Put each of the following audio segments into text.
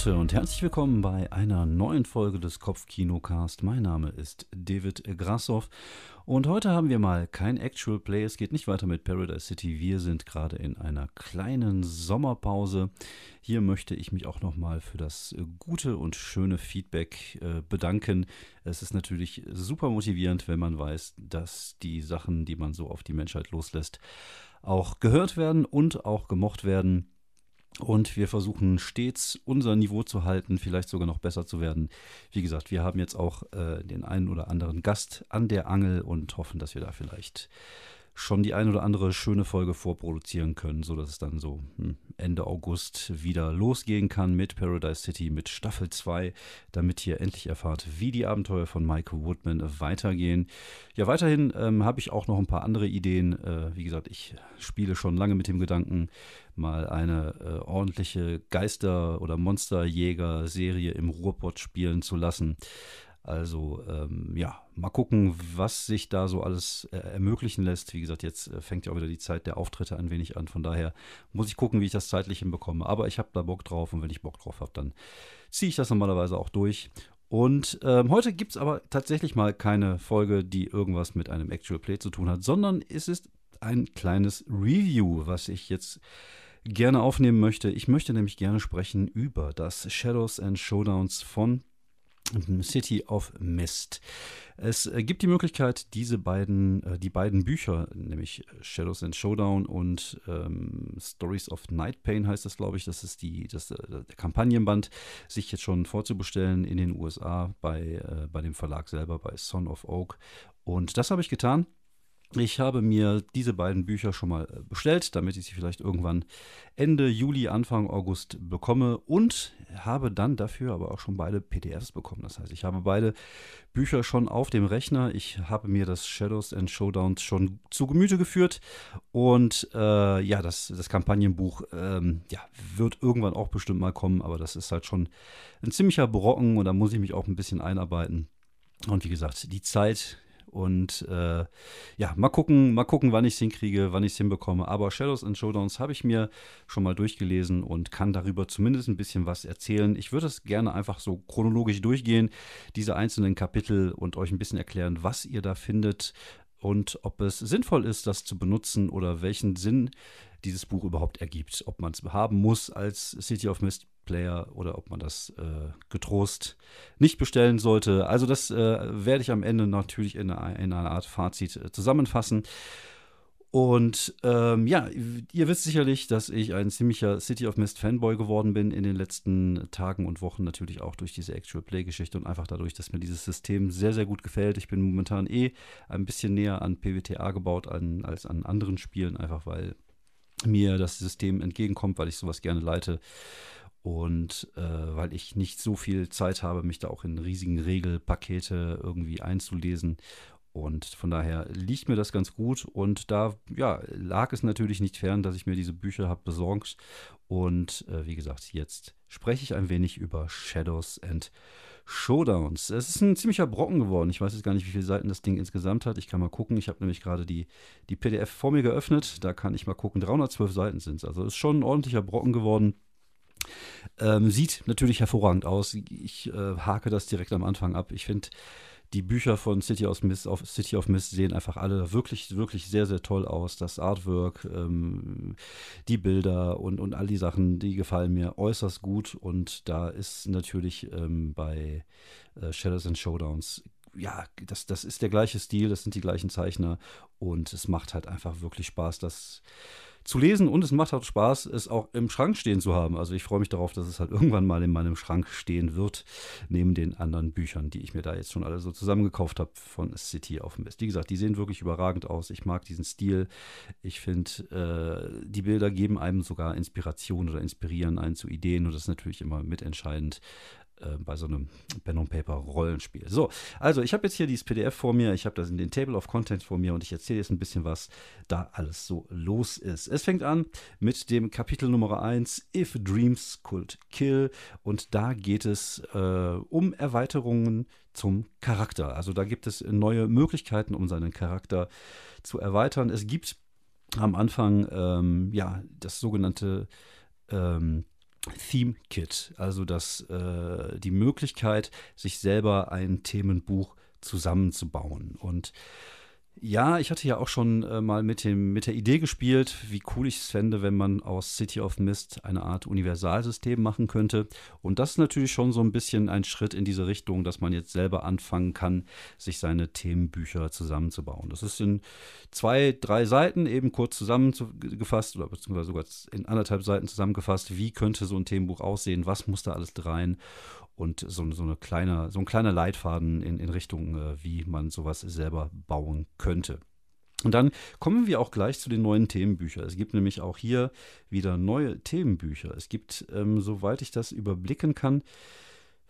Leute und herzlich willkommen bei einer neuen Folge des Kopfkinocast. Mein Name ist David Grassoff und heute haben wir mal kein Actual Play. Es geht nicht weiter mit Paradise City. Wir sind gerade in einer kleinen Sommerpause. Hier möchte ich mich auch nochmal für das gute und schöne Feedback äh, bedanken. Es ist natürlich super motivierend, wenn man weiß, dass die Sachen, die man so auf die Menschheit loslässt, auch gehört werden und auch gemocht werden. Und wir versuchen stets unser Niveau zu halten, vielleicht sogar noch besser zu werden. Wie gesagt, wir haben jetzt auch äh, den einen oder anderen Gast an der Angel und hoffen, dass wir da vielleicht schon die ein oder andere schöne Folge vorproduzieren können, sodass es dann so hm, Ende August wieder losgehen kann mit Paradise City, mit Staffel 2, damit ihr endlich erfahrt, wie die Abenteuer von Michael Woodman weitergehen. Ja, weiterhin ähm, habe ich auch noch ein paar andere Ideen. Äh, wie gesagt, ich spiele schon lange mit dem Gedanken, mal eine äh, ordentliche Geister- oder Monsterjäger-Serie im Ruhrpott spielen zu lassen. Also ähm, ja, mal gucken, was sich da so alles äh, ermöglichen lässt. Wie gesagt, jetzt äh, fängt ja auch wieder die Zeit der Auftritte ein wenig an. Von daher muss ich gucken, wie ich das zeitlich hinbekomme. Aber ich habe da Bock drauf und wenn ich Bock drauf habe, dann ziehe ich das normalerweise auch durch. Und ähm, heute gibt es aber tatsächlich mal keine Folge, die irgendwas mit einem Actual Play zu tun hat, sondern es ist ein kleines Review, was ich jetzt gerne aufnehmen möchte. Ich möchte nämlich gerne sprechen über das Shadows and Showdowns von City of Mist. Es äh, gibt die Möglichkeit, diese beiden, äh, die beiden Bücher, nämlich Shadows and Showdown und ähm, Stories of Night Pain heißt das, glaube ich, das ist die, das, äh, der Kampagnenband, sich jetzt schon vorzubestellen in den USA bei, äh, bei dem Verlag selber, bei Son of Oak. Und das habe ich getan. Ich habe mir diese beiden Bücher schon mal äh, bestellt, damit ich sie vielleicht irgendwann Ende Juli, Anfang August bekomme und habe dann dafür aber auch schon beide PDFs bekommen. Das heißt, ich habe beide Bücher schon auf dem Rechner. Ich habe mir das Shadows and Showdowns schon zu Gemüte geführt und äh, ja, das, das Kampagnenbuch ähm, ja, wird irgendwann auch bestimmt mal kommen, aber das ist halt schon ein ziemlicher Brocken und da muss ich mich auch ein bisschen einarbeiten. Und wie gesagt, die Zeit, und äh, ja, mal gucken, mal gucken, wann ich es hinkriege, wann ich es hinbekomme. Aber Shadows and Showdowns habe ich mir schon mal durchgelesen und kann darüber zumindest ein bisschen was erzählen. Ich würde es gerne einfach so chronologisch durchgehen, diese einzelnen Kapitel und euch ein bisschen erklären, was ihr da findet und ob es sinnvoll ist, das zu benutzen oder welchen Sinn dieses Buch überhaupt ergibt. Ob man es haben muss als City of Mist Player oder ob man das äh, getrost nicht bestellen sollte. Also das äh, werde ich am Ende natürlich in, in einer Art Fazit äh, zusammenfassen. Und ähm, ja, ihr wisst sicherlich, dass ich ein ziemlicher City of Mist Fanboy geworden bin in den letzten Tagen und Wochen, natürlich auch durch diese Actual Play-Geschichte und einfach dadurch, dass mir dieses System sehr, sehr gut gefällt. Ich bin momentan eh ein bisschen näher an PWTA gebaut an, als an anderen Spielen, einfach weil mir das System entgegenkommt, weil ich sowas gerne leite und äh, weil ich nicht so viel Zeit habe, mich da auch in riesigen Regelpakete irgendwie einzulesen. Und von daher liegt mir das ganz gut. Und da ja, lag es natürlich nicht fern, dass ich mir diese Bücher habe besorgt. Und äh, wie gesagt, jetzt spreche ich ein wenig über Shadows and Showdowns. Es ist ein ziemlicher Brocken geworden. Ich weiß jetzt gar nicht, wie viele Seiten das Ding insgesamt hat. Ich kann mal gucken. Ich habe nämlich gerade die, die PDF vor mir geöffnet. Da kann ich mal gucken. 312 Seiten sind es. Also ist schon ein ordentlicher Brocken geworden. Ähm, sieht natürlich hervorragend aus. Ich äh, hake das direkt am Anfang ab. Ich finde, die Bücher von City of Mist, auf City of Mist sehen einfach alle wirklich, wirklich sehr, sehr toll aus. Das Artwork, ähm, die Bilder und, und all die Sachen, die gefallen mir äußerst gut. Und da ist natürlich ähm, bei äh, Shadows and Showdowns ja, das, das ist der gleiche Stil, das sind die gleichen Zeichner und es macht halt einfach wirklich Spaß, das zu lesen und es macht auch Spaß, es auch im Schrank stehen zu haben. Also ich freue mich darauf, dass es halt irgendwann mal in meinem Schrank stehen wird, neben den anderen Büchern, die ich mir da jetzt schon alle so zusammengekauft habe von City auf Mist. Wie gesagt, die sehen wirklich überragend aus. Ich mag diesen Stil. Ich finde, äh, die Bilder geben einem sogar Inspiration oder inspirieren einen zu Ideen und das ist natürlich immer mitentscheidend, äh, bei so einem Pen and Paper Rollenspiel. So, also ich habe jetzt hier dieses PDF vor mir, ich habe das in den Table of Contents vor mir und ich erzähle jetzt ein bisschen, was da alles so los ist. Es fängt an mit dem Kapitel Nummer 1, If Dreams Could Kill und da geht es äh, um Erweiterungen zum Charakter. Also da gibt es neue Möglichkeiten, um seinen Charakter zu erweitern. Es gibt am Anfang ähm, ja das sogenannte ähm, Theme Kit, also das, äh, die Möglichkeit, sich selber ein Themenbuch zusammenzubauen. Und ja, ich hatte ja auch schon äh, mal mit, dem, mit der Idee gespielt, wie cool ich es fände, wenn man aus City of Mist eine Art Universalsystem machen könnte. Und das ist natürlich schon so ein bisschen ein Schritt in diese Richtung, dass man jetzt selber anfangen kann, sich seine Themenbücher zusammenzubauen. Das ist in zwei, drei Seiten eben kurz zusammengefasst oder beziehungsweise sogar in anderthalb Seiten zusammengefasst, wie könnte so ein Themenbuch aussehen, was muss da alles rein und so, so, eine kleine, so ein kleiner Leitfaden in, in Richtung, äh, wie man sowas selber bauen könnte. Und dann kommen wir auch gleich zu den neuen Themenbüchern. Es gibt nämlich auch hier wieder neue Themenbücher. Es gibt, ähm, soweit ich das überblicken kann,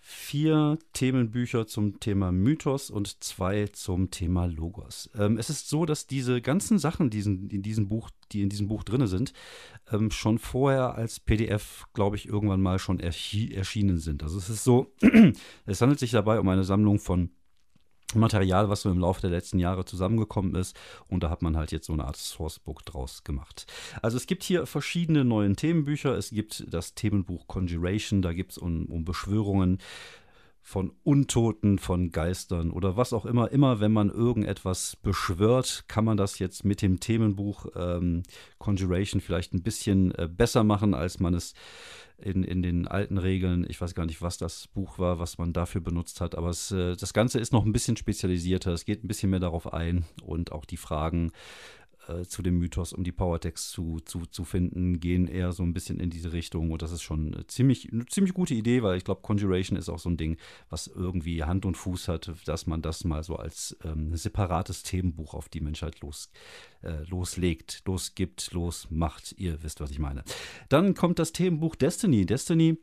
vier Themenbücher zum Thema Mythos und zwei zum Thema Logos. Ähm, es ist so, dass diese ganzen Sachen, die in diesem Buch, die in diesem Buch drin sind, ähm, schon vorher als PDF, glaube ich, irgendwann mal schon erschienen sind. Also es ist so, es handelt sich dabei um eine Sammlung von Material, was so im Laufe der letzten Jahre zusammengekommen ist. Und da hat man halt jetzt so eine Art Sourcebook draus gemacht. Also es gibt hier verschiedene neue Themenbücher. Es gibt das Themenbuch Conjuration, da gibt es um, um Beschwörungen von Untoten, von Geistern oder was auch immer. Immer wenn man irgendetwas beschwört, kann man das jetzt mit dem Themenbuch ähm, Conjuration vielleicht ein bisschen äh, besser machen, als man es in, in den alten Regeln. Ich weiß gar nicht, was das Buch war, was man dafür benutzt hat, aber es, äh, das Ganze ist noch ein bisschen spezialisierter. Es geht ein bisschen mehr darauf ein und auch die Fragen äh, zu dem Mythos, um die Powertext zu, zu, zu finden, gehen eher so ein bisschen in diese Richtung. Und das ist schon eine ziemlich, eine ziemlich gute Idee, weil ich glaube, Conjuration ist auch so ein Ding, was irgendwie Hand und Fuß hat, dass man das mal so als ähm, separates Themenbuch auf die Menschheit los, äh, loslegt, losgibt, losmacht. Ihr wisst, was ich meine. Dann kommt das Themenbuch Destiny. Destiny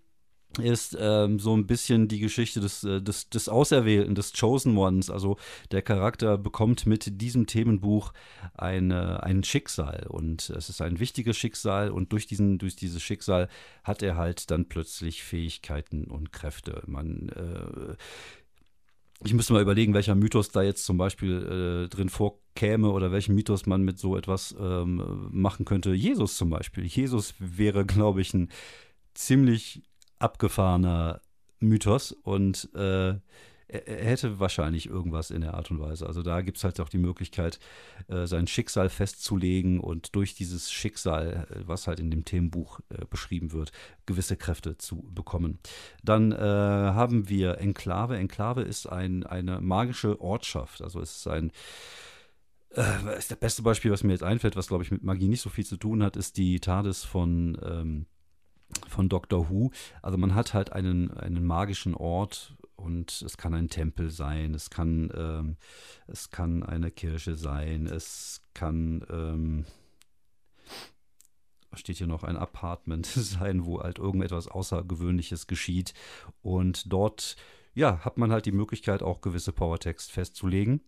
ist ähm, so ein bisschen die Geschichte des, äh, des, des Auserwählten, des Chosen Ones. Also der Charakter bekommt mit diesem Themenbuch eine, ein Schicksal und es ist ein wichtiges Schicksal und durch, diesen, durch dieses Schicksal hat er halt dann plötzlich Fähigkeiten und Kräfte. Man äh, ich müsste mal überlegen, welcher Mythos da jetzt zum Beispiel äh, drin vorkäme oder welchen Mythos man mit so etwas ähm, machen könnte. Jesus zum Beispiel. Jesus wäre, glaube ich, ein ziemlich abgefahrener Mythos und äh, er, hätte wahrscheinlich irgendwas in der Art und Weise. Also da gibt es halt auch die Möglichkeit, äh, sein Schicksal festzulegen und durch dieses Schicksal, äh, was halt in dem Themenbuch äh, beschrieben wird, gewisse Kräfte zu bekommen. Dann äh, haben wir Enklave. Enklave ist ein, eine magische Ortschaft. Also es ist ein äh, ist das beste Beispiel, was mir jetzt einfällt, was glaube ich mit Magie nicht so viel zu tun hat, ist die TARDIS von ähm, von Doctor Who. Also man hat halt einen, einen magischen Ort und es kann ein Tempel sein, es kann, ähm, es kann eine Kirche sein, es kann, ähm, steht hier noch, ein Apartment sein, wo halt irgendetwas Außergewöhnliches geschieht. Und dort, ja, hat man halt die Möglichkeit, auch gewisse Powertext festzulegen.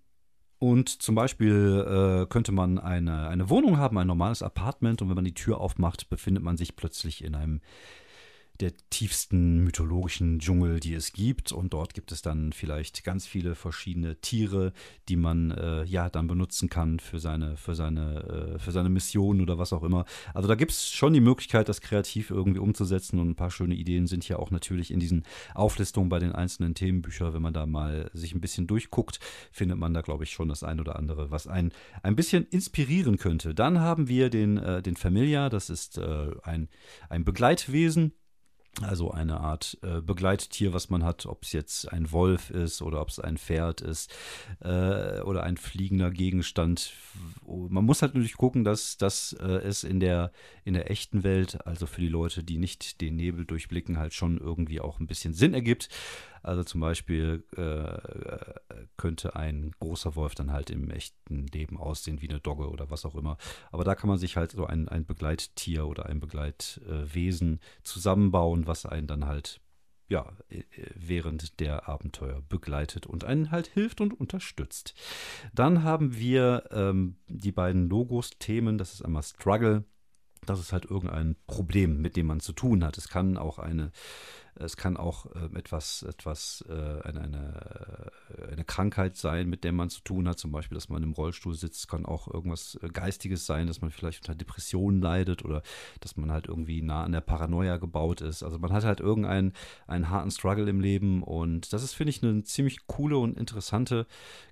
Und zum Beispiel äh, könnte man eine, eine Wohnung haben, ein normales Apartment, und wenn man die Tür aufmacht, befindet man sich plötzlich in einem der tiefsten mythologischen Dschungel, die es gibt. Und dort gibt es dann vielleicht ganz viele verschiedene Tiere, die man äh, ja dann benutzen kann für seine, für seine, äh, für seine Mission oder was auch immer. Also da gibt es schon die Möglichkeit, das kreativ irgendwie umzusetzen. Und ein paar schöne Ideen sind ja auch natürlich in diesen Auflistungen bei den einzelnen Themenbüchern. Wenn man da mal sich ein bisschen durchguckt, findet man da, glaube ich, schon das ein oder andere, was einen ein bisschen inspirieren könnte. Dann haben wir den, äh, den Familia, das ist äh, ein, ein Begleitwesen also eine Art äh, Begleittier, was man hat, ob es jetzt ein Wolf ist oder ob es ein Pferd ist äh, oder ein fliegender Gegenstand. Man muss halt natürlich gucken, dass, dass äh, es in der, in der echten Welt, also für die Leute, die nicht den Nebel durchblicken, halt schon irgendwie auch ein bisschen Sinn ergibt. Also zum Beispiel äh, könnte ein großer Wolf dann halt im echten Leben aussehen wie eine Dogge oder was auch immer. Aber da kann man sich halt so ein, ein Begleittier oder ein Begleitwesen zusammenbauen, was einen dann halt ja, während der Abenteuer begleitet und einen halt hilft und unterstützt. Dann haben wir ähm, die beiden Logos-Themen, das ist einmal Struggle, das ist halt irgendein Problem, mit dem man zu tun hat. Es kann auch eine es kann auch äh, etwas, etwas, äh, eine, eine eine Krankheit sein, mit der man zu tun hat. Zum Beispiel, dass man im Rollstuhl sitzt, kann auch irgendwas äh, Geistiges sein, dass man vielleicht unter Depressionen leidet oder dass man halt irgendwie nah an der Paranoia gebaut ist. Also man hat halt irgendeinen einen harten Struggle im Leben und das ist, finde ich, eine ziemlich coole und interessante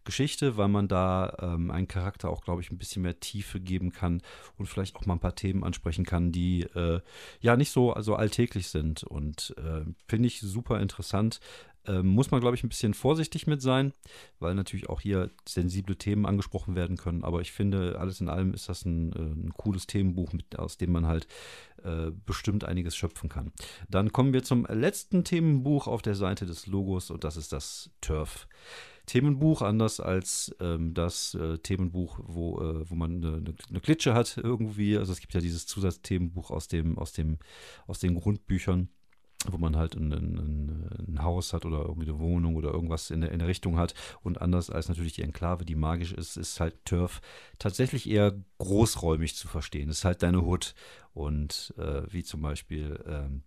Geschichte, weil man da ähm, einen Charakter auch, glaube ich, ein bisschen mehr Tiefe geben kann und vielleicht auch mal ein paar Themen ansprechen kann, die äh, ja nicht so also alltäglich sind und äh, finde ich super interessant. Ähm, muss man, glaube ich, ein bisschen vorsichtig mit sein, weil natürlich auch hier sensible Themen angesprochen werden können. Aber ich finde, alles in allem ist das ein, äh, ein cooles Themenbuch, mit, aus dem man halt äh, bestimmt einiges schöpfen kann. Dann kommen wir zum letzten Themenbuch auf der Seite des Logos und das ist das Turf. Themenbuch, anders als ähm, das äh, Themenbuch, wo, äh, wo man eine, eine, Klitsche hat irgendwie. Also es gibt ja dieses Zusatzthemenbuch aus dem, aus dem, aus den Grundbüchern wo man halt ein, ein, ein, Haus hat oder irgendwie eine Wohnung oder irgendwas in der, in der Richtung hat. Und anders als natürlich die Enklave, die magisch ist, ist halt Turf tatsächlich eher großräumig zu verstehen. Das ist halt deine Hut. Und äh, wie zum Beispiel ähm,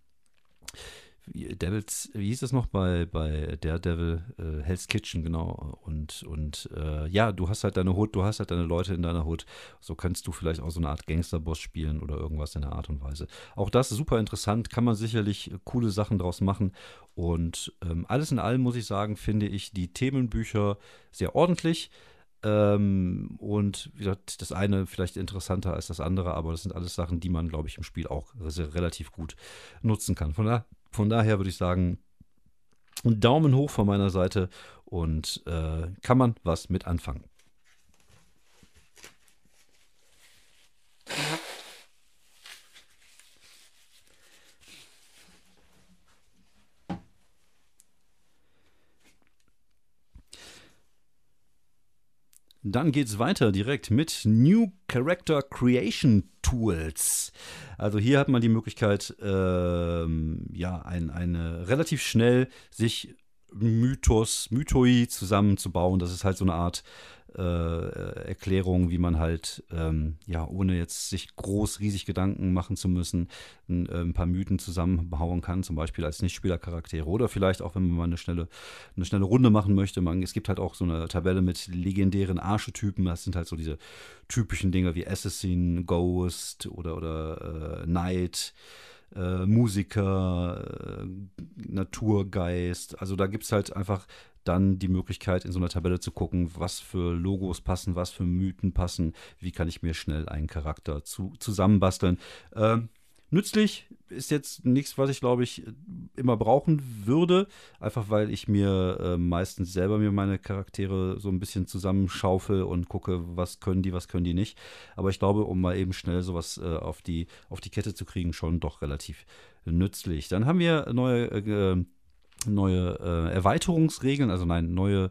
Devils, wie hieß es noch bei, bei Daredevil, äh, Hell's Kitchen, genau. Und, und äh, ja, du hast halt deine Hut, du hast halt deine Leute in deiner Hut. So kannst du vielleicht auch so eine Art Gangsterboss spielen oder irgendwas in der Art und Weise. Auch das ist super interessant, kann man sicherlich coole Sachen draus machen. Und ähm, alles in allem muss ich sagen, finde ich die Themenbücher sehr ordentlich. Ähm, und wie gesagt, das eine vielleicht interessanter als das andere, aber das sind alles Sachen, die man, glaube ich, im Spiel auch relativ gut nutzen kann. Von daher von daher würde ich sagen, Daumen hoch von meiner Seite und äh, kann man was mit anfangen. Dann geht es weiter direkt mit New Character Creation Tools. Also hier hat man die Möglichkeit, ähm, ja, ein, eine relativ schnell sich Mythos, Mythoi zusammenzubauen. Das ist halt so eine Art äh, Erklärung, wie man halt, ähm, ja, ohne jetzt sich groß, riesig Gedanken machen zu müssen, ein, äh, ein paar Mythen zusammenbauen kann, zum Beispiel als Nichtspielercharaktere oder vielleicht auch, wenn man mal eine schnelle, eine schnelle Runde machen möchte. Man, es gibt halt auch so eine Tabelle mit legendären Archetypen. Das sind halt so diese typischen Dinge wie Assassin, Ghost oder, oder äh, Knight äh, Musiker, äh, Naturgeist. Also da gibt es halt einfach dann die Möglichkeit, in so einer Tabelle zu gucken, was für Logos passen, was für Mythen passen, wie kann ich mir schnell einen Charakter zu, zusammenbasteln. Ähm, nützlich ist jetzt nichts, was ich glaube ich immer brauchen würde, einfach weil ich mir äh, meistens selber mir meine Charaktere so ein bisschen zusammenschaufel und gucke, was können die, was können die nicht. Aber ich glaube, um mal eben schnell sowas äh, auf, die, auf die Kette zu kriegen, schon doch relativ nützlich. Dann haben wir neue äh, neue äh, Erweiterungsregeln, also nein, neue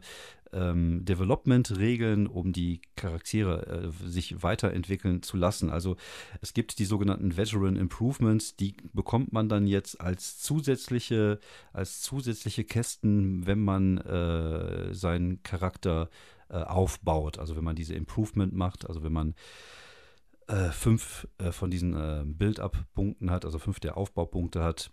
ähm, Development-Regeln, um die Charaktere äh, sich weiterentwickeln zu lassen. Also es gibt die sogenannten Veteran Improvements, die bekommt man dann jetzt als zusätzliche, als zusätzliche Kästen, wenn man äh, seinen Charakter äh, aufbaut. Also wenn man diese Improvement macht, also wenn man äh, fünf äh, von diesen äh, Build-up-Punkten hat, also fünf der Aufbaupunkte hat,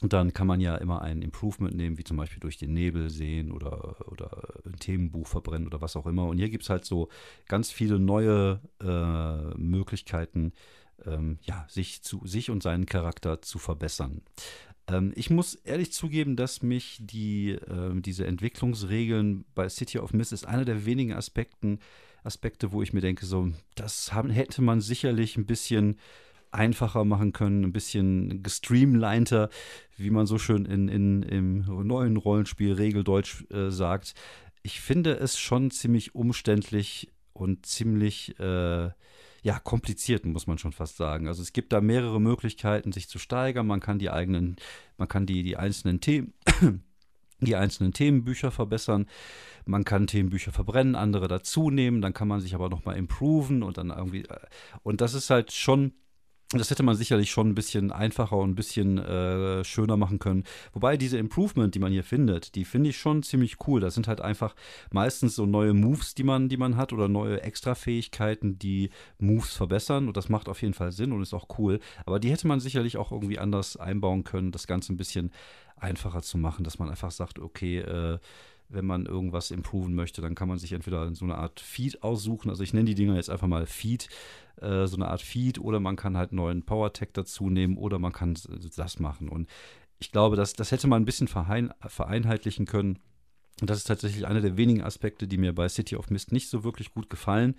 und dann kann man ja immer ein Improvement nehmen, wie zum Beispiel durch den Nebel sehen oder, oder ein Themenbuch verbrennen oder was auch immer. Und hier gibt es halt so ganz viele neue äh, Möglichkeiten, ähm, ja, sich, zu, sich und seinen Charakter zu verbessern. Ähm, ich muss ehrlich zugeben, dass mich die, äh, diese Entwicklungsregeln bei City of Mist ist einer der wenigen Aspekten, Aspekte, wo ich mir denke, so, das haben, hätte man sicherlich ein bisschen einfacher machen können, ein bisschen gestreamliner, wie man so schön in, in, im neuen Rollenspiel Regeldeutsch äh, sagt. Ich finde es schon ziemlich umständlich und ziemlich äh, ja, kompliziert, muss man schon fast sagen. Also es gibt da mehrere Möglichkeiten, sich zu steigern. Man kann die eigenen, man kann die, die einzelnen Themen, die einzelnen Themenbücher verbessern. Man kann Themenbücher verbrennen, andere dazu nehmen, dann kann man sich aber nochmal improven und dann irgendwie. Äh, und das ist halt schon das hätte man sicherlich schon ein bisschen einfacher und ein bisschen äh, schöner machen können. Wobei diese Improvement, die man hier findet, die finde ich schon ziemlich cool. Das sind halt einfach meistens so neue Moves, die man, die man hat oder neue Extrafähigkeiten, die Moves verbessern. Und das macht auf jeden Fall Sinn und ist auch cool. Aber die hätte man sicherlich auch irgendwie anders einbauen können, das Ganze ein bisschen einfacher zu machen, dass man einfach sagt, okay, äh, wenn man irgendwas improven möchte, dann kann man sich entweder so eine Art Feed aussuchen. Also ich nenne die Dinger jetzt einfach mal Feed, äh, so eine Art Feed, oder man kann halt neuen Power Tag dazu nehmen oder man kann das machen. Und ich glaube, das, das hätte man ein bisschen verein, vereinheitlichen können. Und das ist tatsächlich einer der wenigen Aspekte, die mir bei City of Mist nicht so wirklich gut gefallen.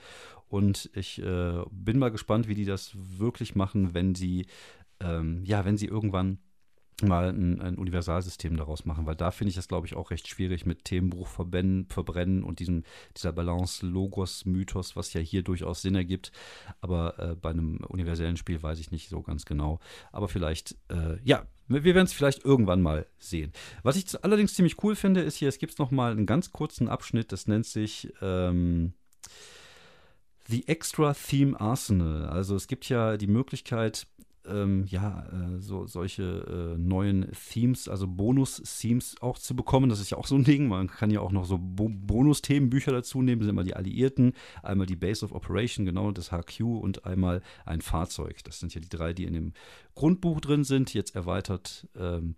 Und ich äh, bin mal gespannt, wie die das wirklich machen, wenn sie, ähm, ja, wenn sie irgendwann mal ein, ein, Universalsystem daraus machen, weil da finde ich das, glaube ich, auch recht schwierig mit Themenbruch verbrennen, verbrennen und diesem, dieser Balance Logos-Mythos, was ja hier durchaus Sinn ergibt. Aber äh, bei einem universellen Spiel weiß ich nicht so ganz genau. Aber vielleicht, äh, ja, wir werden es vielleicht irgendwann mal sehen. Was ich allerdings ziemlich cool finde, ist hier, es gibt noch mal einen ganz kurzen Abschnitt, das nennt sich ähm, The Extra Theme Arsenal. Also es gibt ja die Möglichkeit, ähm, ja, äh, so, solche äh, neuen Themes, also Bonus-Themes auch zu bekommen. Das ist ja auch so ein Ding. Man kann ja auch noch so Bo Bonus-Themenbücher dazu nehmen. Das sind immer die Alliierten, einmal die Base of Operation, genau, das HQ und einmal ein Fahrzeug. Das sind ja die drei, die in dem Grundbuch drin sind. Jetzt erweitert. Ähm,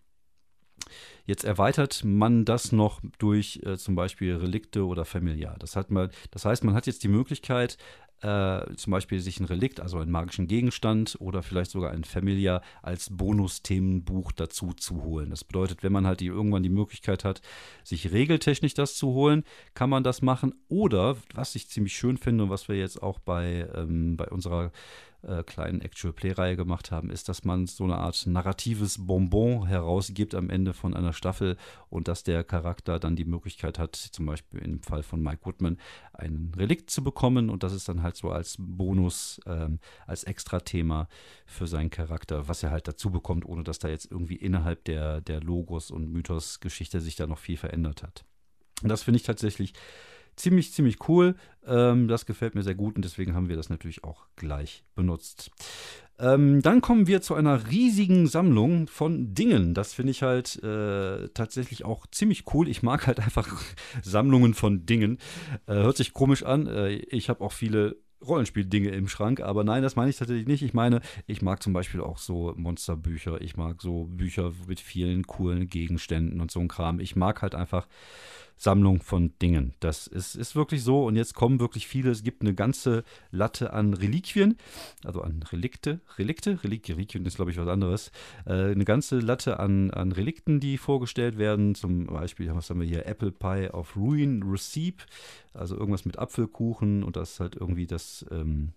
Jetzt erweitert man das noch durch äh, zum Beispiel Relikte oder Familiar. Das, hat man, das heißt, man hat jetzt die Möglichkeit, äh, zum Beispiel sich ein Relikt, also einen magischen Gegenstand oder vielleicht sogar ein Familiar als Bonus-Themenbuch dazu zu holen. Das bedeutet, wenn man halt die, irgendwann die Möglichkeit hat, sich regeltechnisch das zu holen, kann man das machen. Oder, was ich ziemlich schön finde und was wir jetzt auch bei, ähm, bei unserer äh, kleinen Actual Play-Reihe gemacht haben, ist, dass man so eine Art narratives Bonbon herausgibt am Ende von einer Staffel und dass der Charakter dann die Möglichkeit hat, zum Beispiel im Fall von Mike Woodman, ein Relikt zu bekommen und das ist dann halt so als Bonus, ähm, als Extra-Thema für seinen Charakter, was er halt dazu bekommt, ohne dass da jetzt irgendwie innerhalb der, der Logos- und Mythos-Geschichte sich da noch viel verändert hat. Und das finde ich tatsächlich ziemlich, ziemlich cool. Ähm, das gefällt mir sehr gut und deswegen haben wir das natürlich auch gleich benutzt. Ähm, dann kommen wir zu einer riesigen Sammlung von Dingen. Das finde ich halt äh, tatsächlich auch ziemlich cool. Ich mag halt einfach Sammlungen von Dingen. Äh, hört sich komisch an. Äh, ich habe auch viele Rollenspieldinge im Schrank, aber nein, das meine ich tatsächlich nicht. Ich meine, ich mag zum Beispiel auch so Monsterbücher. Ich mag so Bücher mit vielen coolen Gegenständen und so ein Kram. Ich mag halt einfach Sammlung von Dingen. Das ist, ist wirklich so. Und jetzt kommen wirklich viele. Es gibt eine ganze Latte an Reliquien, also an Relikte. Relikte? Reliquien, Reliquien ist, glaube ich, was anderes. Äh, eine ganze Latte an, an Relikten, die vorgestellt werden. Zum Beispiel, was haben wir hier? Apple Pie of Ruin Receipt. Also irgendwas mit Apfelkuchen und das ist halt irgendwie das. Ähm,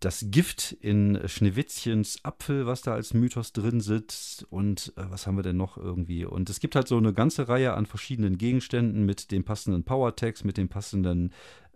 das Gift in Schneewittchens Apfel, was da als Mythos drin sitzt. Und äh, was haben wir denn noch irgendwie? Und es gibt halt so eine ganze Reihe an verschiedenen Gegenständen mit den passenden Power-Tags, mit den passenden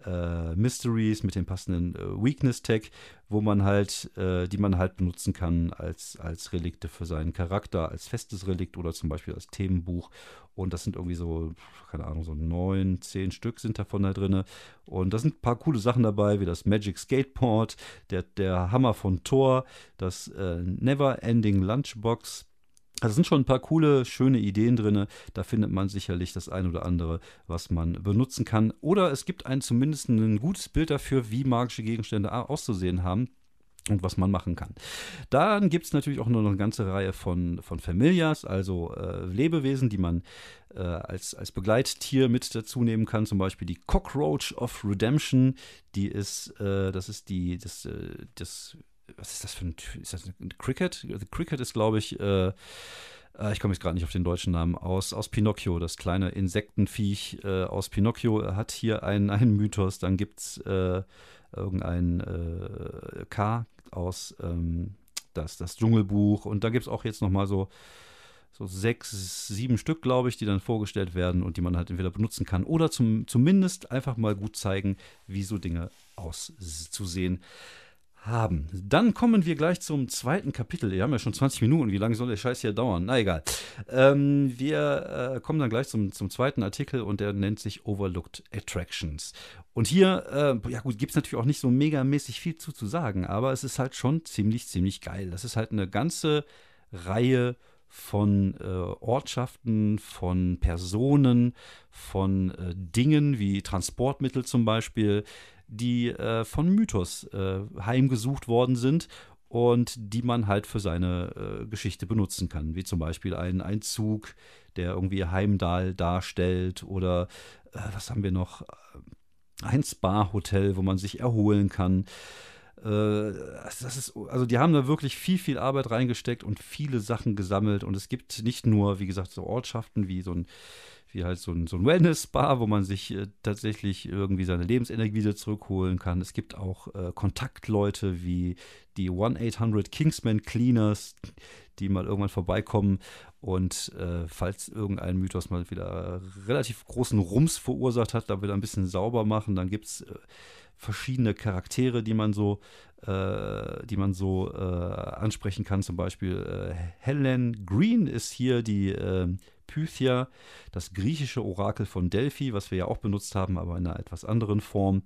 äh, Mysteries, mit dem passenden äh, Weakness-Tag, wo man halt, äh, die man halt benutzen kann als, als Relikte für seinen Charakter, als festes Relikt oder zum Beispiel als Themenbuch. Und das sind irgendwie so, keine Ahnung, so neun, zehn Stück sind davon da drin. Und da sind ein paar coole Sachen dabei, wie das Magic Skateboard, der, der Hammer von Thor, das äh, Never Ending Lunchbox, also sind schon ein paar coole, schöne Ideen drin. Da findet man sicherlich das ein oder andere, was man benutzen kann. Oder es gibt ein zumindest ein gutes Bild dafür, wie magische Gegenstände auszusehen haben und was man machen kann. Dann gibt es natürlich auch noch eine ganze Reihe von, von Familias, also äh, Lebewesen, die man äh, als, als Begleittier mit dazu nehmen kann. Zum Beispiel die Cockroach of Redemption. Die ist, äh, das ist die, das, äh, das was ist das für ein, ist das ein Cricket? The Cricket ist, glaube ich, äh, äh, ich komme jetzt gerade nicht auf den deutschen Namen, aus, aus Pinocchio, das kleine Insektenviech äh, aus Pinocchio hat hier einen, einen Mythos. Dann gibt es äh, irgendein äh, K aus ähm, das, das Dschungelbuch. Und da gibt es auch jetzt nochmal so, so sechs, sieben Stück, glaube ich, die dann vorgestellt werden und die man halt entweder benutzen kann oder zum, zumindest einfach mal gut zeigen, wie so Dinge auszusehen haben. Dann kommen wir gleich zum zweiten Kapitel. Wir haben ja schon 20 Minuten. Wie lange soll der Scheiß hier dauern? Na egal. Ähm, wir äh, kommen dann gleich zum, zum zweiten Artikel und der nennt sich Overlooked Attractions. Und hier, äh, ja gut, gibt es natürlich auch nicht so megamäßig viel zu, zu sagen, aber es ist halt schon ziemlich, ziemlich geil. Das ist halt eine ganze Reihe von äh, Ortschaften, von Personen, von äh, Dingen wie Transportmittel zum Beispiel, die äh, von Mythos äh, heimgesucht worden sind und die man halt für seine äh, Geschichte benutzen kann, wie zum Beispiel ein, ein Zug, der irgendwie Heimdall darstellt oder äh, was haben wir noch? Ein Spa-Hotel, wo man sich erholen kann. Äh, das ist, also die haben da wirklich viel, viel Arbeit reingesteckt und viele Sachen gesammelt. Und es gibt nicht nur, wie gesagt, so Ortschaften wie so ein, wie halt so ein, so ein Wellness-Spa, wo man sich äh, tatsächlich irgendwie seine Lebensenergie wieder zurückholen kann. Es gibt auch äh, Kontaktleute wie die 1-800 Kingsman Cleaners, die mal irgendwann vorbeikommen und äh, falls irgendein Mythos mal wieder relativ großen Rums verursacht hat, da wieder ein bisschen sauber machen, dann gibt es äh, verschiedene Charaktere, die man so, äh, die man so äh, ansprechen kann. Zum Beispiel äh, Helen Green ist hier die äh, Pythia, das griechische Orakel von Delphi, was wir ja auch benutzt haben, aber in einer etwas anderen Form.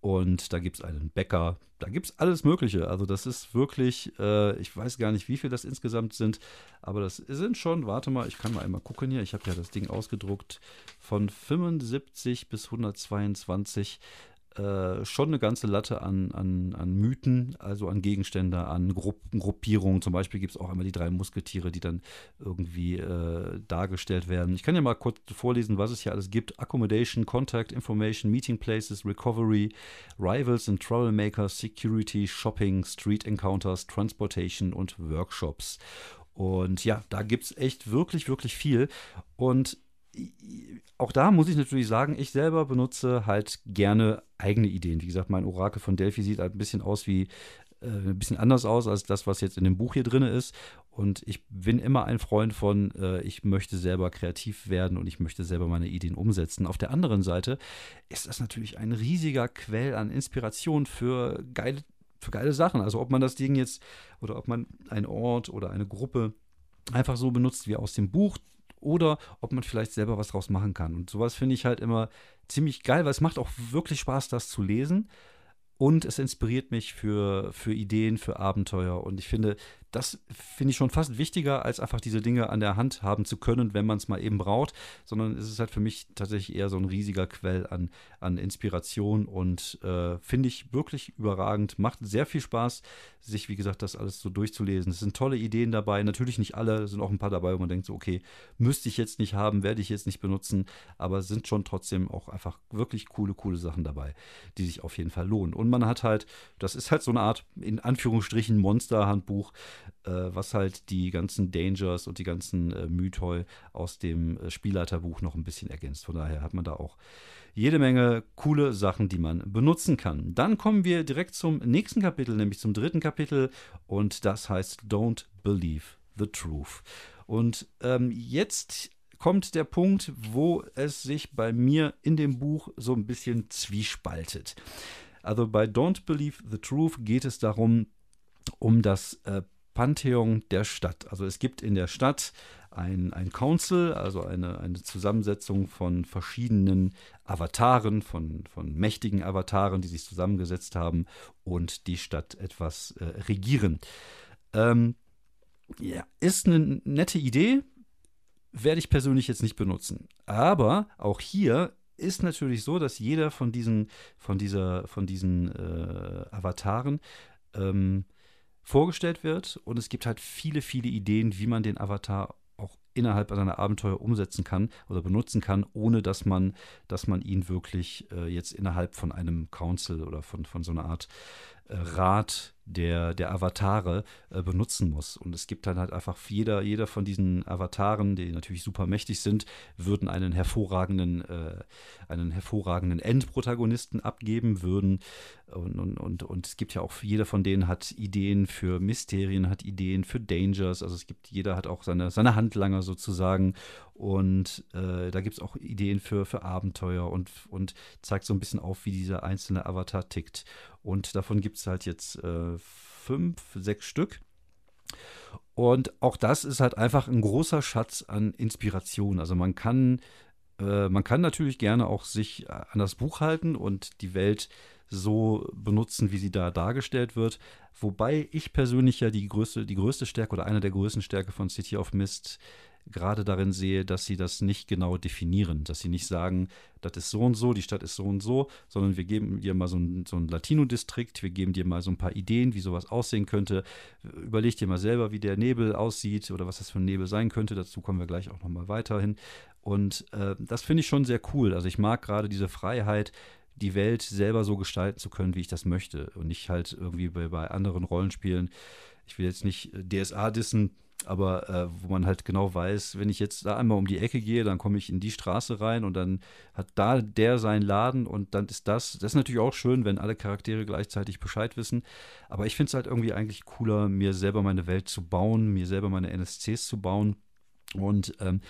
Und da gibt es einen Bäcker, da gibt es alles Mögliche. Also das ist wirklich, äh, ich weiß gar nicht, wie viel das insgesamt sind, aber das sind schon, warte mal, ich kann mal einmal gucken hier, ich habe ja das Ding ausgedruckt, von 75 bis 122 äh, schon eine ganze Latte an, an, an Mythen, also an Gegenstände, an Gruppen, Gruppierungen. Zum Beispiel gibt es auch immer die drei Musketiere, die dann irgendwie äh, dargestellt werden. Ich kann ja mal kurz vorlesen, was es hier alles gibt. Accommodation, Contact, Information, Meeting Places, Recovery, Rivals and Troublemakers, Security, Shopping, Street Encounters, Transportation und Workshops. Und ja, da gibt es echt wirklich, wirklich viel. Und auch da muss ich natürlich sagen, ich selber benutze halt gerne eigene Ideen. Wie gesagt, mein Orakel von Delphi sieht halt ein bisschen aus wie äh, ein bisschen anders aus als das, was jetzt in dem Buch hier drin ist. Und ich bin immer ein Freund von, äh, ich möchte selber kreativ werden und ich möchte selber meine Ideen umsetzen. Auf der anderen Seite ist das natürlich ein riesiger Quell an Inspiration für geile, für geile Sachen. Also ob man das Ding jetzt oder ob man einen Ort oder eine Gruppe einfach so benutzt wie aus dem Buch, oder ob man vielleicht selber was draus machen kann. Und sowas finde ich halt immer ziemlich geil, weil es macht auch wirklich Spaß, das zu lesen. Und es inspiriert mich für, für Ideen, für Abenteuer. Und ich finde, das finde ich schon fast wichtiger, als einfach diese Dinge an der Hand haben zu können, wenn man es mal eben braucht, sondern es ist halt für mich tatsächlich eher so ein riesiger Quell an, an Inspiration und äh, finde ich wirklich überragend. Macht sehr viel Spaß, sich, wie gesagt, das alles so durchzulesen. Es sind tolle Ideen dabei, natürlich nicht alle, es sind auch ein paar dabei, wo man denkt, so, okay, müsste ich jetzt nicht haben, werde ich jetzt nicht benutzen, aber es sind schon trotzdem auch einfach wirklich coole, coole Sachen dabei, die sich auf jeden Fall lohnen. Und man hat halt, das ist halt so eine Art, in Anführungsstrichen, Monster-Handbuch, was halt die ganzen Dangers und die ganzen äh, Mythoi aus dem äh, Spielleiterbuch noch ein bisschen ergänzt. Von daher hat man da auch jede Menge coole Sachen, die man benutzen kann. Dann kommen wir direkt zum nächsten Kapitel, nämlich zum dritten Kapitel und das heißt Don't Believe the Truth. Und ähm, jetzt kommt der Punkt, wo es sich bei mir in dem Buch so ein bisschen zwiespaltet. Also bei Don't Believe the Truth geht es darum, um das äh, Pantheon der Stadt. Also es gibt in der Stadt ein, ein Council, also eine, eine Zusammensetzung von verschiedenen Avataren, von, von mächtigen Avataren, die sich zusammengesetzt haben und die Stadt etwas äh, regieren. Ähm, ja, ist eine nette Idee, werde ich persönlich jetzt nicht benutzen. Aber auch hier ist natürlich so, dass jeder von diesen, von dieser, von diesen äh, Avataren ähm, vorgestellt wird. Und es gibt halt viele, viele Ideen, wie man den Avatar auch innerhalb seiner Abenteuer umsetzen kann oder benutzen kann, ohne dass man, dass man ihn wirklich äh, jetzt innerhalb von einem Council oder von, von so einer Art Rat der, der Avatare äh, benutzen muss. Und es gibt dann halt einfach jeder, jeder von diesen Avataren, die natürlich super mächtig sind, würden einen hervorragenden, äh, einen hervorragenden Endprotagonisten abgeben, würden und, und, und, und es gibt ja auch, jeder von denen hat Ideen für Mysterien, hat Ideen für Dangers, also es gibt, jeder hat auch seine, seine Handlanger sozusagen und äh, da gibt es auch Ideen für, für Abenteuer und, und zeigt so ein bisschen auf, wie dieser einzelne Avatar tickt. Und davon gibt es halt jetzt äh, fünf, sechs Stück. Und auch das ist halt einfach ein großer Schatz an Inspiration. Also man kann, äh, man kann natürlich gerne auch sich an das Buch halten und die Welt so benutzen, wie sie da dargestellt wird. Wobei ich persönlich ja die größte, die größte Stärke oder eine der größten Stärke von City of Mist gerade darin sehe, dass sie das nicht genau definieren, dass sie nicht sagen, das ist so und so, die Stadt ist so und so, sondern wir geben dir mal so ein, so Latino-Distrikt, wir geben dir mal so ein paar Ideen, wie sowas aussehen könnte. Überleg dir mal selber, wie der Nebel aussieht oder was das für ein Nebel sein könnte. Dazu kommen wir gleich auch nochmal weiterhin. Und äh, das finde ich schon sehr cool. Also ich mag gerade diese Freiheit, die Welt selber so gestalten zu können, wie ich das möchte. Und nicht halt irgendwie bei, bei anderen Rollenspielen. Ich will jetzt nicht äh, DSA dissen, aber äh, wo man halt genau weiß, wenn ich jetzt da einmal um die Ecke gehe, dann komme ich in die Straße rein und dann hat da der seinen Laden und dann ist das. Das ist natürlich auch schön, wenn alle Charaktere gleichzeitig Bescheid wissen. Aber ich finde es halt irgendwie eigentlich cooler, mir selber meine Welt zu bauen, mir selber meine NSCs zu bauen. Und ähm,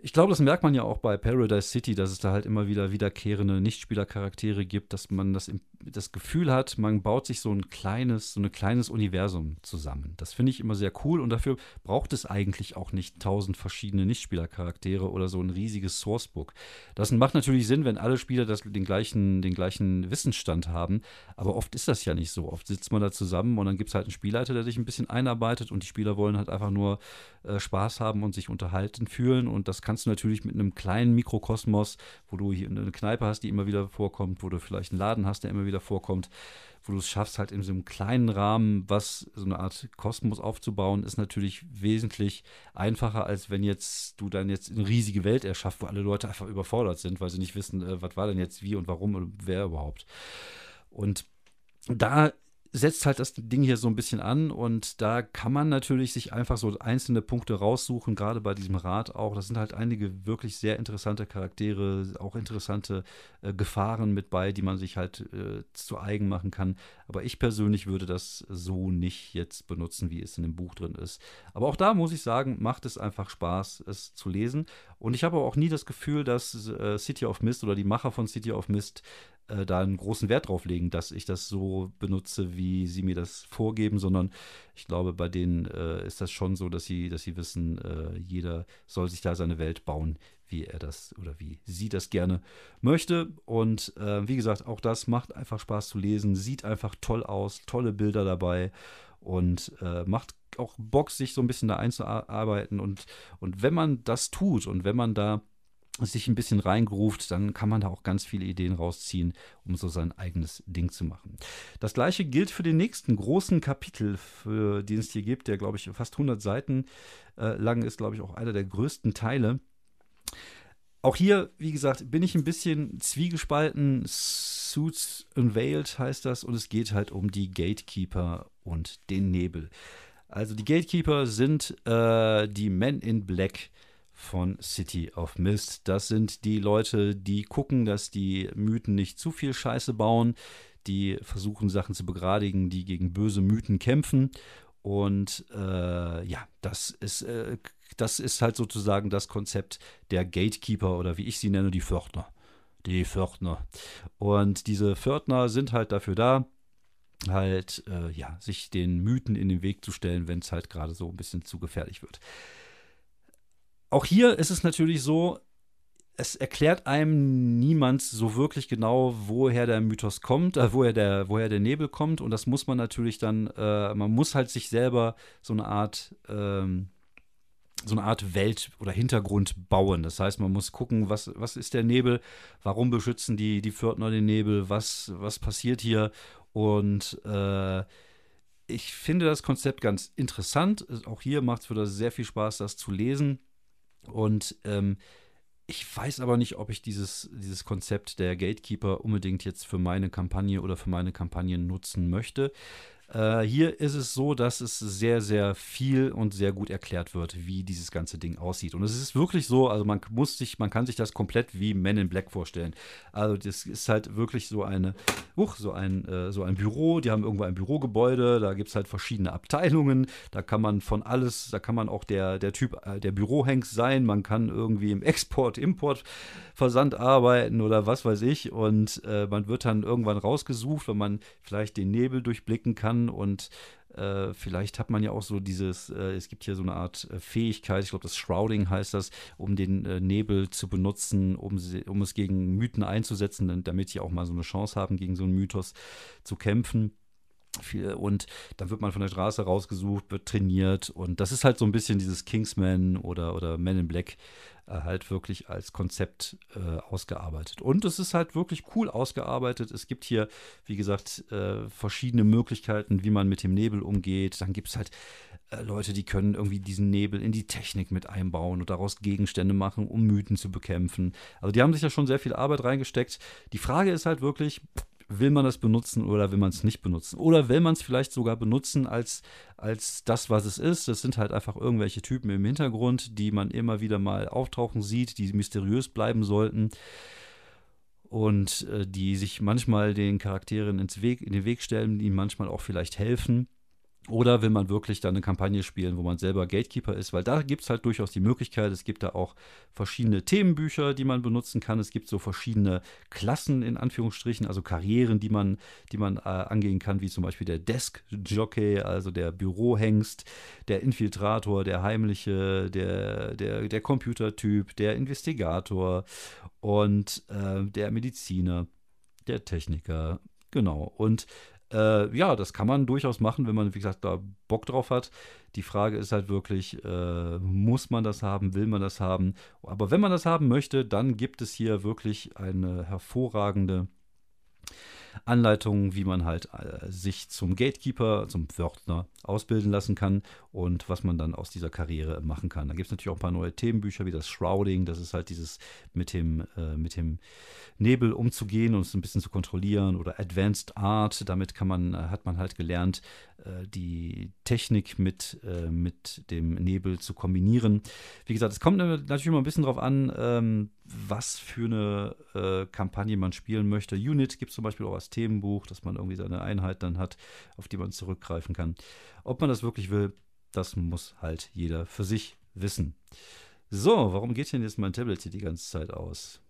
ich glaube, das merkt man ja auch bei Paradise City, dass es da halt immer wieder wiederkehrende Nichtspielercharaktere gibt, dass man das, das Gefühl hat, man baut sich so ein kleines, so ein kleines Universum zusammen. Das finde ich immer sehr cool und dafür braucht es eigentlich auch nicht tausend verschiedene Nichtspielercharaktere oder so ein riesiges Sourcebook. Das macht natürlich Sinn, wenn alle Spieler das, den, gleichen, den gleichen Wissensstand haben, aber oft ist das ja nicht so. Oft sitzt man da zusammen und dann gibt es halt einen Spielleiter, der sich ein bisschen einarbeitet und die Spieler wollen halt einfach nur äh, Spaß haben und sich unterhalten fühlen und das kannst du natürlich mit einem kleinen Mikrokosmos, wo du hier eine Kneipe hast, die immer wieder vorkommt, wo du vielleicht einen Laden hast, der immer wieder vorkommt, wo du es schaffst, halt in so einem kleinen Rahmen, was so eine Art Kosmos aufzubauen, ist natürlich wesentlich einfacher, als wenn jetzt du dann jetzt eine riesige Welt erschaffst, wo alle Leute einfach überfordert sind, weil sie nicht wissen, äh, was war denn jetzt wie und warum und wer überhaupt. Und da setzt halt das Ding hier so ein bisschen an und da kann man natürlich sich einfach so einzelne Punkte raussuchen, gerade bei diesem Rad auch. Das sind halt einige wirklich sehr interessante Charaktere, auch interessante äh, Gefahren mit bei, die man sich halt äh, zu eigen machen kann. Aber ich persönlich würde das so nicht jetzt benutzen, wie es in dem Buch drin ist. Aber auch da muss ich sagen, macht es einfach Spaß, es zu lesen. Und ich habe auch nie das Gefühl, dass äh, City of Mist oder die Macher von City of Mist äh, da einen großen Wert drauf legen, dass ich das so benutze, wie sie mir das vorgeben, sondern ich glaube, bei denen äh, ist das schon so, dass sie, dass sie wissen, äh, jeder soll sich da seine Welt bauen, wie er das oder wie sie das gerne möchte. Und äh, wie gesagt, auch das macht einfach Spaß zu lesen, sieht einfach toll aus, tolle Bilder dabei und äh, macht auch Bock, sich so ein bisschen da einzuarbeiten. Und, und wenn man das tut und wenn man da sich ein bisschen reingeruft, dann kann man da auch ganz viele Ideen rausziehen, um so sein eigenes Ding zu machen. Das gleiche gilt für den nächsten großen Kapitel, für den es hier gibt, der, glaube ich, fast 100 Seiten äh, lang ist, glaube ich, auch einer der größten Teile. Auch hier, wie gesagt, bin ich ein bisschen zwiegespalten. Suits Unveiled heißt das und es geht halt um die Gatekeeper und den Nebel. Also die Gatekeeper sind äh, die Men in Black von City of Mist. Das sind die Leute, die gucken, dass die Mythen nicht zu viel Scheiße bauen, die versuchen Sachen zu begradigen, die gegen böse Mythen kämpfen. Und äh, ja, das ist, äh, das ist halt sozusagen das Konzept der Gatekeeper oder wie ich sie nenne, die Pförtner. Die Pförtner. Und diese Pförtner sind halt dafür da, halt, äh, ja, sich den Mythen in den Weg zu stellen, wenn es halt gerade so ein bisschen zu gefährlich wird. Auch hier ist es natürlich so, es erklärt einem niemand so wirklich genau, woher der Mythos kommt, äh, woher, der, woher der Nebel kommt. Und das muss man natürlich dann, äh, man muss halt sich selber so eine Art, ähm, so eine Art Welt oder Hintergrund bauen. Das heißt, man muss gucken, was, was ist der Nebel, warum beschützen die, die Pförtner den Nebel, was, was passiert hier. Und äh, ich finde das Konzept ganz interessant. Auch hier macht es wieder sehr viel Spaß, das zu lesen. Und ähm, ich weiß aber nicht, ob ich dieses, dieses Konzept der Gatekeeper unbedingt jetzt für meine Kampagne oder für meine Kampagnen nutzen möchte. Äh, hier ist es so, dass es sehr, sehr viel und sehr gut erklärt wird, wie dieses ganze Ding aussieht. Und es ist wirklich so, also man muss sich, man kann sich das komplett wie Men in Black vorstellen. Also das ist halt wirklich so eine, uh, so ein, äh, so ein Büro, die haben irgendwo ein Bürogebäude, da gibt es halt verschiedene Abteilungen, da kann man von alles, da kann man auch der, der Typ, äh, der Bürohengst sein, man kann irgendwie im Export, Import, Versand arbeiten oder was weiß ich. Und äh, man wird dann irgendwann rausgesucht, wenn man vielleicht den Nebel durchblicken kann kann und äh, vielleicht hat man ja auch so dieses, äh, es gibt hier so eine Art äh, Fähigkeit, ich glaube, das Shrouding heißt das, um den äh, Nebel zu benutzen, um, sie, um es gegen Mythen einzusetzen, damit die auch mal so eine Chance haben, gegen so einen Mythos zu kämpfen. Viel, und dann wird man von der Straße rausgesucht, wird trainiert und das ist halt so ein bisschen dieses Kingsman oder, oder Men in Black äh, halt wirklich als Konzept äh, ausgearbeitet. Und es ist halt wirklich cool ausgearbeitet. Es gibt hier, wie gesagt, äh, verschiedene Möglichkeiten, wie man mit dem Nebel umgeht. Dann gibt es halt äh, Leute, die können irgendwie diesen Nebel in die Technik mit einbauen und daraus Gegenstände machen, um Mythen zu bekämpfen. Also die haben sich ja schon sehr viel Arbeit reingesteckt. Die Frage ist halt wirklich, will man das benutzen oder will man es nicht benutzen? Oder will man es vielleicht sogar benutzen als, als das, was es ist? Das sind halt einfach irgendwelche Typen im Hintergrund, die man immer wieder mal auftauchen sieht, die mysteriös bleiben sollten und äh, die sich manchmal den Charakteren ins Weg, in den Weg stellen, die manchmal auch vielleicht helfen. Oder will man wirklich dann eine Kampagne spielen, wo man selber Gatekeeper ist? Weil da gibt es halt durchaus die Möglichkeit. Es gibt da auch verschiedene Themenbücher, die man benutzen kann. Es gibt so verschiedene Klassen in Anführungsstrichen, also Karrieren, die man, die man äh, angehen kann, wie zum Beispiel der Desk Jockey, also der Bürohengst, der Infiltrator, der Heimliche, der, der, der Computertyp, der Investigator und äh, der Mediziner, der Techniker. Genau. Und äh, ja, das kann man durchaus machen, wenn man, wie gesagt, da Bock drauf hat. Die Frage ist halt wirklich, äh, muss man das haben, will man das haben? Aber wenn man das haben möchte, dann gibt es hier wirklich eine hervorragende Anleitungen, wie man halt äh, sich zum Gatekeeper, zum Pförtner ausbilden lassen kann und was man dann aus dieser Karriere machen kann. Da gibt es natürlich auch ein paar neue Themenbücher wie das Shrouding, das ist halt dieses mit dem, äh, mit dem Nebel umzugehen und es ein bisschen zu kontrollieren oder Advanced Art, damit kann man, äh, hat man halt gelernt, äh, die Technik mit, äh, mit dem Nebel zu kombinieren. Wie gesagt, es kommt natürlich immer ein bisschen darauf an, ähm, was für eine äh, Kampagne man spielen möchte. Unit gibt zum Beispiel auch als Themenbuch, dass man irgendwie seine Einheit dann hat, auf die man zurückgreifen kann. Ob man das wirklich will, das muss halt jeder für sich wissen. So, warum geht denn jetzt mein Tablet hier die ganze Zeit aus?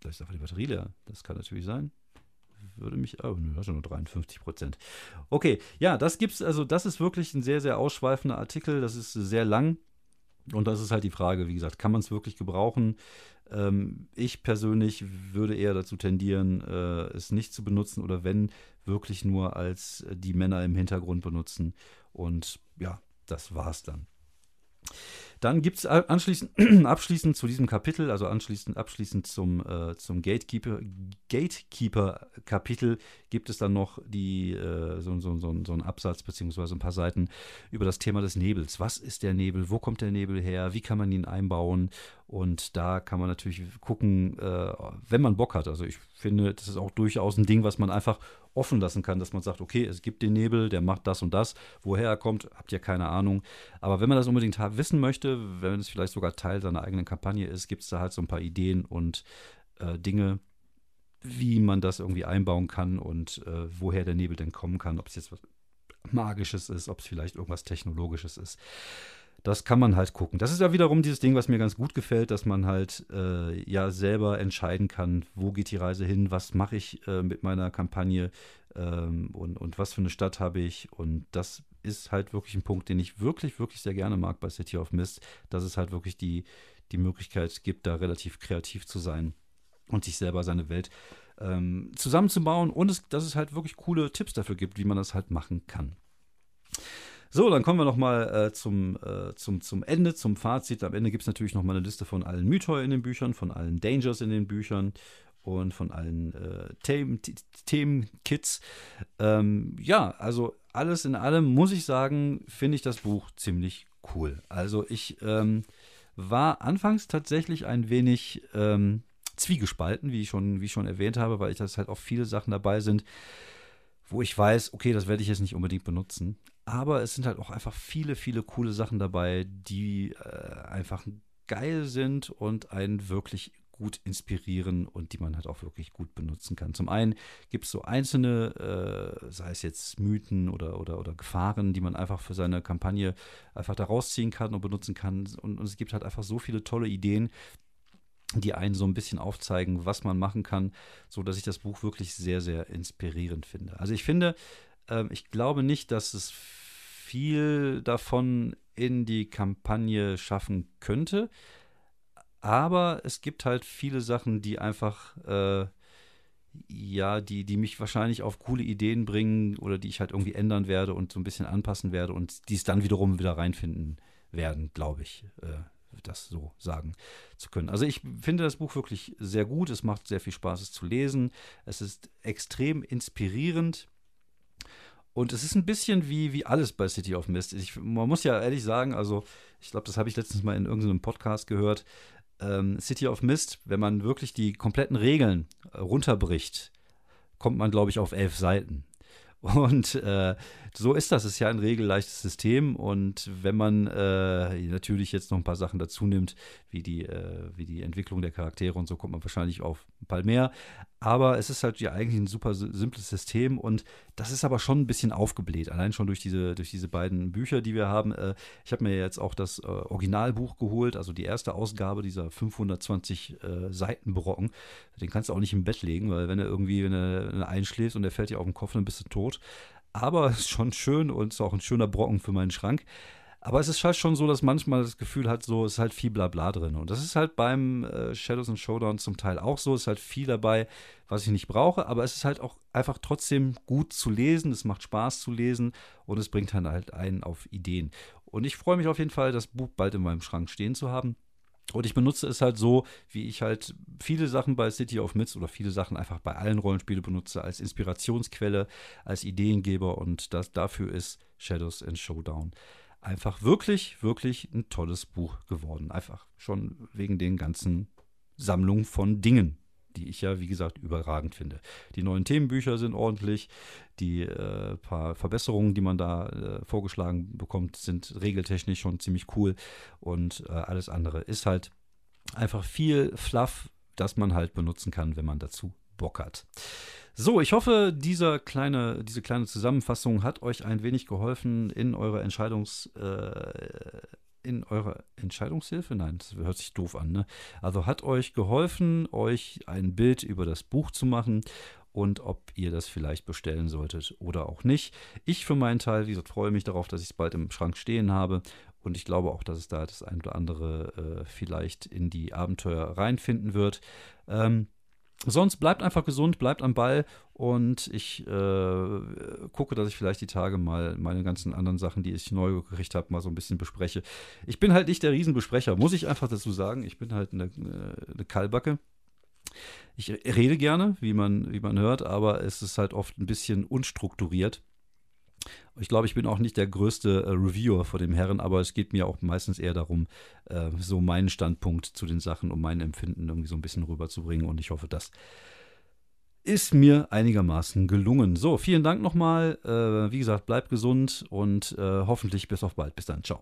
Vielleicht ist einfach die Batterie leer. Das kann natürlich sein würde mich, oh, nur 53 Prozent. Okay, ja, das gibt's, also das ist wirklich ein sehr, sehr ausschweifender Artikel. Das ist sehr lang. Und das ist halt die Frage, wie gesagt, kann man es wirklich gebrauchen? Ähm, ich persönlich würde eher dazu tendieren, äh, es nicht zu benutzen oder wenn, wirklich nur als die Männer im Hintergrund benutzen. Und ja, das war's dann. Dann gibt es anschließend, abschließend zu diesem Kapitel, also anschließend, abschließend zum, äh, zum Gatekeeper, Gatekeeper-Kapitel, gibt es dann noch die, äh, so, so, so, so einen Absatz beziehungsweise ein paar Seiten über das Thema des Nebels. Was ist der Nebel? Wo kommt der Nebel her? Wie kann man ihn einbauen? Und da kann man natürlich gucken, äh, wenn man Bock hat. Also ich finde, das ist auch durchaus ein Ding, was man einfach offen lassen kann, dass man sagt, okay, es gibt den Nebel, der macht das und das. Woher er kommt, habt ihr keine Ahnung. Aber wenn man das unbedingt wissen möchte, wenn es vielleicht sogar Teil seiner eigenen Kampagne ist, gibt es da halt so ein paar Ideen und äh, Dinge, wie man das irgendwie einbauen kann und äh, woher der Nebel denn kommen kann, ob es jetzt was Magisches ist, ob es vielleicht irgendwas Technologisches ist. Das kann man halt gucken. Das ist ja wiederum dieses Ding, was mir ganz gut gefällt, dass man halt äh, ja selber entscheiden kann, wo geht die Reise hin, was mache ich äh, mit meiner Kampagne ähm, und, und was für eine Stadt habe ich. Und das ist halt wirklich ein Punkt, den ich wirklich, wirklich sehr gerne mag bei City of Mist, dass es halt wirklich die, die Möglichkeit gibt, da relativ kreativ zu sein und sich selber seine Welt ähm, zusammenzubauen und es, dass es halt wirklich coole Tipps dafür gibt, wie man das halt machen kann. So, dann kommen wir nochmal äh, zum, äh, zum, zum Ende, zum Fazit. Am Ende gibt es natürlich nochmal eine Liste von allen Mythoi in den Büchern, von allen Dangers in den Büchern und von allen äh, Themenkits. Ähm, ja, also alles in allem muss ich sagen, finde ich das Buch ziemlich cool. Also ich ähm, war anfangs tatsächlich ein wenig ähm, zwiegespalten, wie ich, schon, wie ich schon erwähnt habe, weil ich das halt auch viele Sachen dabei sind, wo ich weiß, okay, das werde ich jetzt nicht unbedingt benutzen. Aber es sind halt auch einfach viele, viele coole Sachen dabei, die äh, einfach geil sind und einen wirklich gut inspirieren und die man halt auch wirklich gut benutzen kann. Zum einen gibt es so einzelne, äh, sei es jetzt Mythen oder, oder, oder Gefahren, die man einfach für seine Kampagne einfach da rausziehen kann und benutzen kann. Und, und es gibt halt einfach so viele tolle Ideen, die einen so ein bisschen aufzeigen, was man machen kann, so dass ich das Buch wirklich sehr, sehr inspirierend finde. Also ich finde, ähm, ich glaube nicht, dass es viel davon in die Kampagne schaffen könnte. Aber es gibt halt viele Sachen, die einfach, äh, ja, die, die mich wahrscheinlich auf coole Ideen bringen oder die ich halt irgendwie ändern werde und so ein bisschen anpassen werde und die es dann wiederum wieder reinfinden werden, glaube ich. Äh, das so sagen zu können. Also ich finde das Buch wirklich sehr gut. Es macht sehr viel Spaß, es zu lesen. Es ist extrem inspirierend. Und es ist ein bisschen wie, wie alles bei City of Mist. Ich, man muss ja ehrlich sagen, also ich glaube, das habe ich letztens mal in irgendeinem Podcast gehört. Ähm, City of Mist, wenn man wirklich die kompletten Regeln äh, runterbricht, kommt man, glaube ich, auf elf Seiten. Und äh, so ist das. Es ist ja ein regelleichtes System. Und wenn man äh, natürlich jetzt noch ein paar Sachen dazu nimmt, wie die, äh, wie die Entwicklung der Charaktere und so, kommt man wahrscheinlich auf ein paar mehr. Aber es ist halt ja eigentlich ein super simples System und das ist aber schon ein bisschen aufgebläht. Allein schon durch diese, durch diese beiden Bücher, die wir haben. Äh, ich habe mir jetzt auch das äh, Originalbuch geholt, also die erste Ausgabe dieser 520 äh, Seitenbrocken. Den kannst du auch nicht im Bett legen, weil wenn er irgendwie, wenn er, wenn er einschläft und der fällt dir auf den Kopf, dann bist du tot aber es ist schon schön und ist auch ein schöner Brocken für meinen Schrank. Aber es ist halt schon so, dass manchmal das Gefühl hat, so ist halt viel Blabla drin. Und das ist halt beim äh, Shadows and Showdown zum Teil auch so. Es ist halt viel dabei, was ich nicht brauche. Aber es ist halt auch einfach trotzdem gut zu lesen. Es macht Spaß zu lesen und es bringt dann halt einen auf Ideen. Und ich freue mich auf jeden Fall, das Buch bald in meinem Schrank stehen zu haben. Und ich benutze es halt so, wie ich halt viele Sachen bei City of Myths oder viele Sachen einfach bei allen Rollenspielen benutze, als Inspirationsquelle, als Ideengeber und das, dafür ist Shadows and Showdown einfach wirklich, wirklich ein tolles Buch geworden. Einfach schon wegen den ganzen Sammlungen von Dingen, die ich ja, wie gesagt, überragend finde. Die neuen Themenbücher sind ordentlich. Die äh, paar Verbesserungen, die man da äh, vorgeschlagen bekommt, sind regeltechnisch schon ziemlich cool. Und äh, alles andere ist halt einfach viel Fluff, das man halt benutzen kann, wenn man dazu Bock hat. So, ich hoffe, dieser kleine, diese kleine Zusammenfassung hat euch ein wenig geholfen in eurer Entscheidungs, äh, in eurer Entscheidungshilfe? Nein, das hört sich doof an. Ne? Also hat euch geholfen, euch ein Bild über das Buch zu machen und ob ihr das vielleicht bestellen solltet oder auch nicht. Ich für meinen Teil, wie gesagt, freue mich darauf, dass ich es bald im Schrank stehen habe und ich glaube auch, dass es da das ein oder andere äh, vielleicht in die Abenteuer reinfinden wird. Ähm, Sonst bleibt einfach gesund, bleibt am Ball und ich äh, gucke, dass ich vielleicht die Tage mal meine ganzen anderen Sachen, die ich neu gekriegt habe, mal so ein bisschen bespreche. Ich bin halt nicht der Riesenbesprecher, muss ich einfach dazu sagen. Ich bin halt eine, äh, eine Kallbacke. Ich rede gerne, wie man, wie man hört, aber es ist halt oft ein bisschen unstrukturiert. Ich glaube, ich bin auch nicht der größte äh, Reviewer vor dem Herren, aber es geht mir auch meistens eher darum, äh, so meinen Standpunkt zu den Sachen und mein Empfinden irgendwie so ein bisschen rüberzubringen. Und ich hoffe, das ist mir einigermaßen gelungen. So, vielen Dank nochmal. Äh, wie gesagt, bleibt gesund und äh, hoffentlich bis auf bald. Bis dann. Ciao.